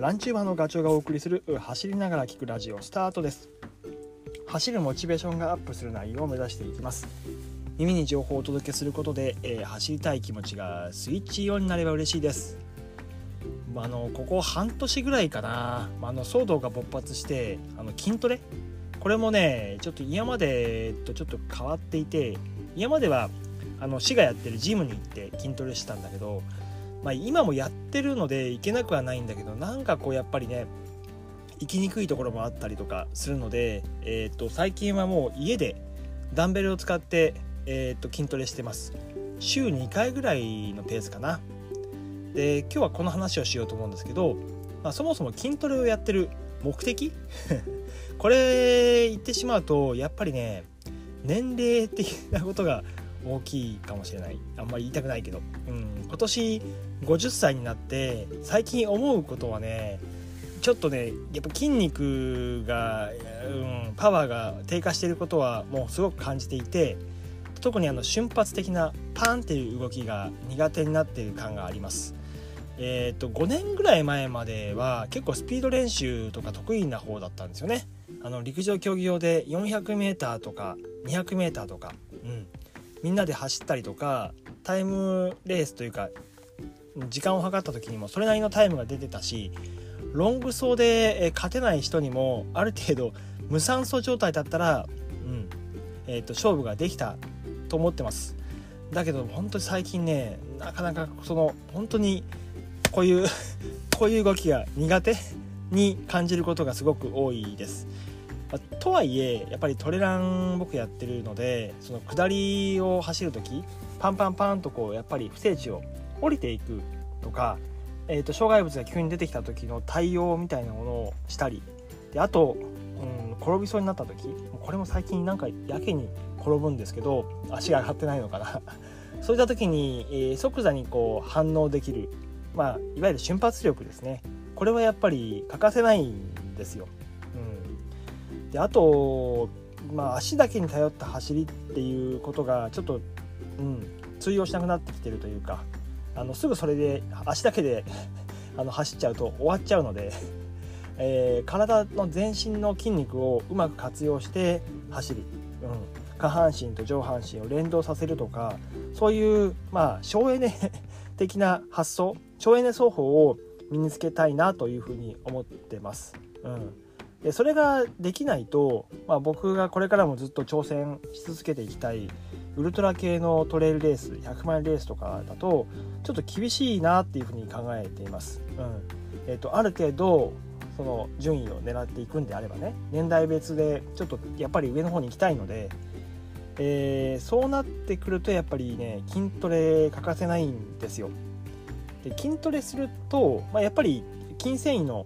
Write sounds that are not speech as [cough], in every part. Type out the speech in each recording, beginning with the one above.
ランチューバーのガチョウがお送りする走りながら聞くラジオスタートです。走るモチベーションがアップする内容を目指していきます。耳に情報をお届けすることで、えー、走りたい気持ちがスイッチオンになれば嬉しいです。あのここ半年ぐらいかな。あの騒動が勃発してあの筋トレ？これもねちょっと今までとちょっと変わっていて今まではあの市がやってるジムに行って筋トレしたんだけどまあ、今もやってるので行けなくはないんだけどなんかこうやっぱりね行きにくいところもあったりとかするので、えー、と最近はもう家でダンベルを使って、えー、と筋トレしてます。週2回ぐらいのペースかな。で今日はこの話をしようと思うんですけど、まあ、そもそも筋トレをやってる目的？[laughs] これ言ってしまうとやっぱりね年齢的なことが大きいかもしれない。あんまり言いたくないけど、うん、今年50歳になって最近思うことはねちょっとねやっぱ筋肉が、うん、パワーが低下していることはもうすごく感じていて特にあの瞬発的なパンっていう動きが苦手になっている感があります。えーと、5年ぐらい前までは結構スピード練習とか得意な方だったんですよね。あの陸上競技場で 400m とか 200m とか、うん、みんなで走ったりとかタイムレースというか時間を計った時にもそれなりのタイムが出てたしロング走で勝てない人にもある程度無酸素状態だったら、うんえーと、勝負ができたと思ってます。だけど本当に最近ねなかなかその本当にこういう [laughs] こういう動きが苦手に感じることがすごく多いです。とはいえやっぱりトレラン僕やってるのでその下りを走る時パンパンパンとこうやっぱり不整地を降りていくとか、えー、と障害物が急に出てきた時の対応みたいなものをしたりであと、うん、転びそうになった時これも最近なんかやけに転ぶんですけど足が上がってないのかな [laughs] そういった時に、えー、即座にこう反応できる、まあ、いわゆる瞬発力ですねこれはやっぱり欠かせないんですよ。であと、まあ、足だけに頼った走りっていうことがちょっと、うん、通用しなくなってきてるというかあのすぐそれで足だけで [laughs] あの走っちゃうと終わっちゃうので、えー、体の全身の筋肉をうまく活用して走る、うん、下半身と上半身を連動させるとかそういうまあ省エネ [laughs] 的な発想省エネ奏法を身につけたいなというふうに思ってます。うんでそれができないと、まあ、僕がこれからもずっと挑戦し続けていきたいウルトラ系のトレイルレース100マイルレースとかだとちょっと厳しいなっていうふうに考えています。うんえーと、ある程度その順位を狙っていくんであればね年代別でちょっとやっぱり上の方に行きたいので、えー、そうなってくるとやっぱりね筋トレ欠かせないんですよ。で筋トレすると、まあ、やっぱり筋繊維の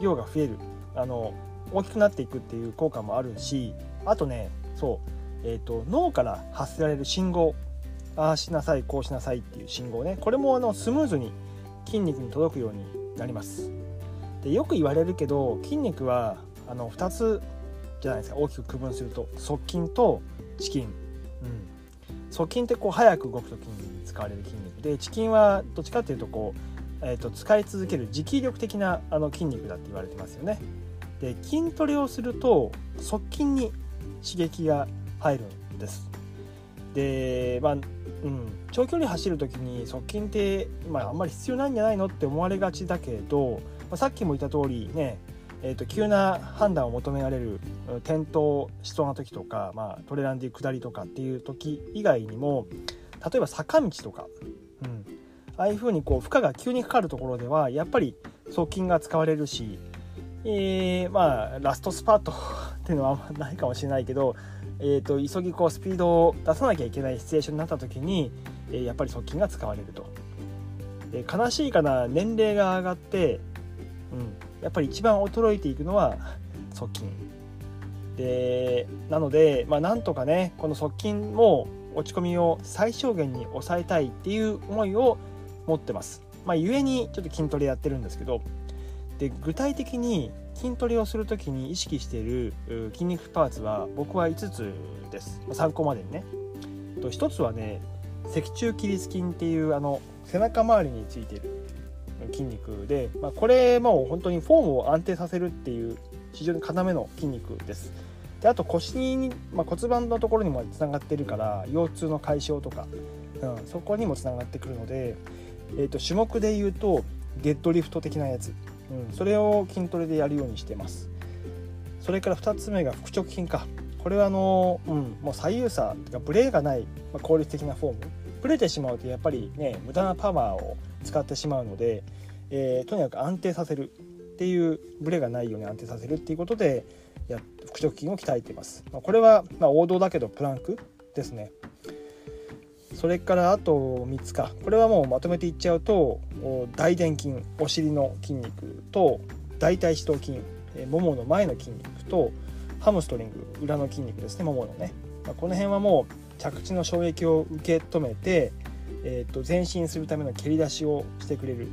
量が増えるあの大きくなっていくっていう効果もあるしあとねそうえーと、脳から発せられる信号ああしなさいこうしなさいっていう信号ね。これもあのスムーズに筋肉に届くようになります。でよく言われるけど筋肉はあの2つじゃないですか。大きく区分すると。側筋と遅筋、うん、側筋ってこう早く動く時に使われる筋肉。で遅筋はどっちかっていうとこう、えー、と使い続ける持久力的なあの筋肉だって言われてますよね。で筋トレをすると側筋に刺激が入るんです。でまあうん、長距離走る時に側筋って、まあ、あんまり必要ないんじゃないのって思われがちだけど、まあ、さっきも言った通りねえーと、急な判断を求められる転倒しそうな時とか、まあ、トレランでいう下りとかっていう時以外にも例えば坂道とか、うん、ああいう風にこう負荷が急にかかるところではやっぱり側筋が使われるし、えー、まあラストスパートっていうのはあんまないかもしれないけどえーと、急ぎこうスピードを出さなきゃいけないシチュエーションになった時に、えー、やっぱり側筋が使われると。で悲しいかな年齢が上がって、うん、やっぱり一番衰えていくのは側筋。でなので、まあ、なんとかねこの側筋も落ち込みを最小限に抑えたいっていう思いを持ってます。まあ、故にちょっと筋トレやってるんですけどで具体的に筋トレをする時に意識している筋肉パーツは僕は5つです。参考までにね。1つはね脊柱起立筋っていうあの背中周りについてる筋肉で、まあ、これも本当にフォームを安定させるっていう非常に要の筋肉です。であと腰に、まあ、骨盤のところにもつながってるから腰痛の解消とか、うん、そこにもつながってくるので、えーと、種目でいうとデッドリフト的なやつ、うん、それを筋トレでやるようにしてます。それから2つ目が腹直筋か。これはあの、うん、もう左右差とかブレがない、まあ、効率的なフォーム。ブレてしまうとやっぱりね無駄なパワーを使ってしまうので、えー、とにかく安定させるっていうブレがないように安定させるっていうことでや腹直筋を鍛えています、まあ、これはま王道だけどプランクですねそれからあと3つか。これはもうまとめていっちゃうと大臀筋お尻の筋肉と大腿四頭筋ももの前の筋肉とハムストリング裏の筋肉ですねもものね、まあ、この辺はもう着地の衝撃を受け止めて、えー、と前進するための蹴り出しをしてくれる。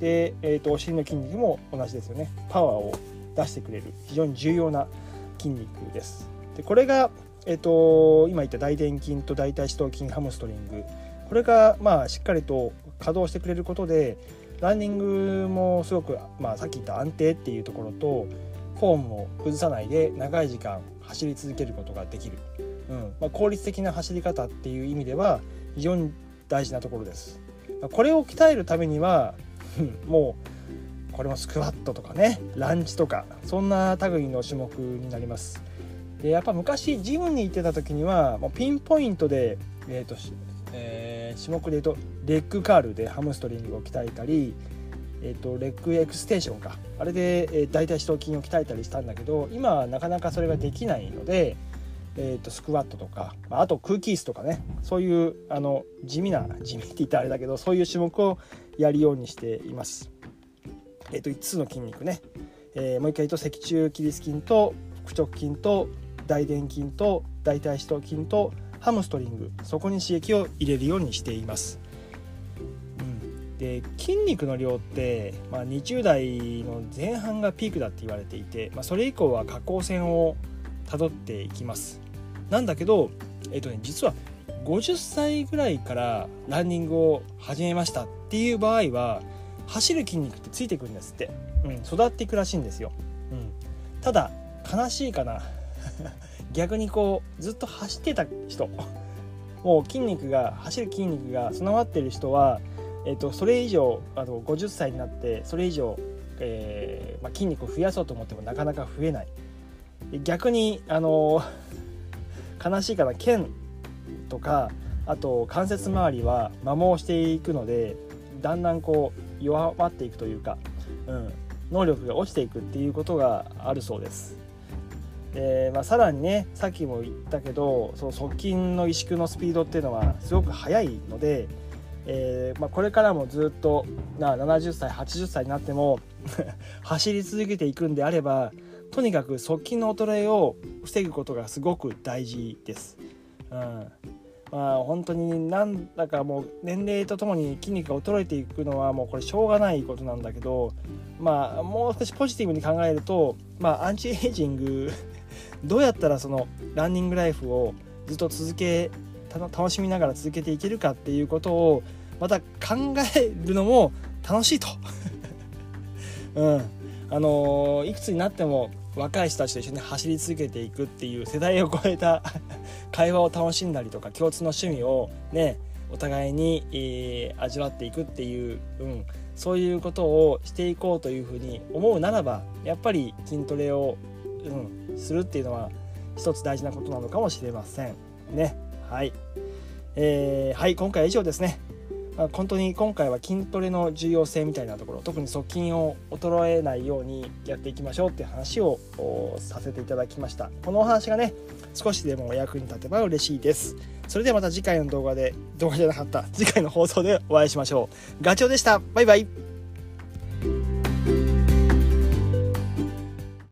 で、えー、とお尻の筋肉も同じですよね。パワーを出してくれる。非常に重要な筋肉です。でこれが、えーと、今言った大臀筋と大腿四頭筋ハムストリングこれがまあしっかりと稼働してくれることでランニングもすごく、まあ、さっき言った安定っていうところとフォームを崩さないで長い時間走り続けることができる、うんまあ、効率的な走り方っていう意味では非常に大事なところです。これを鍛えるためにはもうこれもスクワットとかねランチとかそんな類の種目になります。でやっぱ昔ジムに行ってた時にはもうピンポイントで、えーとえー、種目でいうとレッグカールでハムストリングを鍛えたりえーと、レッグエクステーションか。あれで、えー、大腿四頭筋を鍛えたりしたんだけど今はなかなかそれができないので、えーと、スクワットとか、まあ、あと空気椅子とかね。そういうあの地味な地味って言ったらあれだけどそういう種目をやるようにしています。えーと、5つの筋肉ね、えー、もう一回言うと脊柱起立筋と腹直筋と大臀筋と大腿四頭筋とハムストリングそこに刺激を入れるようにしています。で筋肉の量って、まあ、20代の前半がピークだって言われていて、まあ、それ以降は下降線をたどっていきます。なんだけど、えっとね、実は50歳ぐらいからランニングを始めましたっていう場合は走る筋肉ってついてくるんですって、うん、育っていくらしいんですよ、うん、ただ悲しいかな。[laughs] 逆にこうずっと走ってた人 [laughs] もう筋肉が走る筋肉が備わってる人はえーと、それ以上あの50歳になってそれ以上、えーまあ、筋肉を増やそうと思ってもなかなか増えない逆にあの [laughs] 悲しいかな腱とかあと関節周りは摩耗していくのでだんだんこう弱まっていくというか、うん、能力が落ちていくっていうことがあるそうです。でまあ、さらにねさっきも言ったけどその側筋の萎縮のスピードっていうのはすごく速いのでえー、まあ、これからもずっとな70歳80歳になっても [laughs] 走り続けていくんであればとにかく側筋の衰えを防ぐことがすごく大事です。うんまあ本当になんだかもう年齢とともに筋肉が衰えていくのはもうこれしょうがないことなんだけどまあもう少しポジティブに考えるとまあアンチエイジングどうやったらそのランニングライフをずっと続け楽しみながら続けていけるかっていうことをまた考えるのも楽しいと。[laughs] うん。あのー、いくつになっても若い人たちと一緒に走り続けていくっていう世代を超えた [laughs] 会話を楽しんだりとか共通の趣味をねお互いに、えー、味わっていくっていう、うん、そういうことをしていこうというふうに思うならばやっぱり筋トレを、うん、するっていうのは一つ大事なことなのかもしれませんね。はい、えー、はい今回は以上ですね。まあ、本当に今回は筋トレの重要性みたいなところ特に側筋を衰えないようにやっていきましょうっていう話をさせていただきました。このお話がね少しでもお役に立てば嬉しいです。それではまた次回の動画で動画じゃなかった次回の放送でお会いしましょう。ガチョウでした。バイバイ。